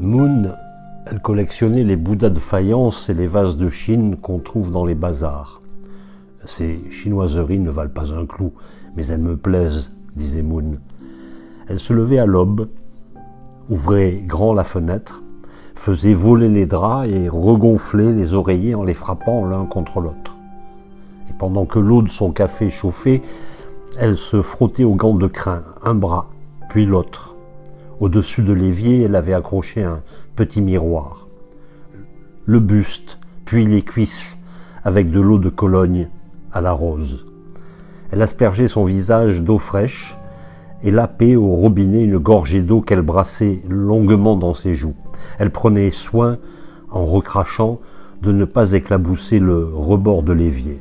Moon, elle collectionnait les bouddhas de faïence et les vases de Chine qu'on trouve dans les bazars. Ces chinoiseries ne valent pas un clou, mais elles me plaisent, disait Moon. Elle se levait à l'aube, ouvrait grand la fenêtre, faisait voler les draps et regonflait les oreillers en les frappant l'un contre l'autre. Et pendant que l'eau de son café chauffait, elle se frottait aux gants de crin, un bras, puis l'autre. Au-dessus de l'évier, elle avait accroché un petit miroir. Le buste, puis les cuisses, avec de l'eau de Cologne à la rose. Elle aspergeait son visage d'eau fraîche et lapait au robinet une gorgée d'eau qu'elle brassait longuement dans ses joues. Elle prenait soin, en recrachant, de ne pas éclabousser le rebord de l'évier.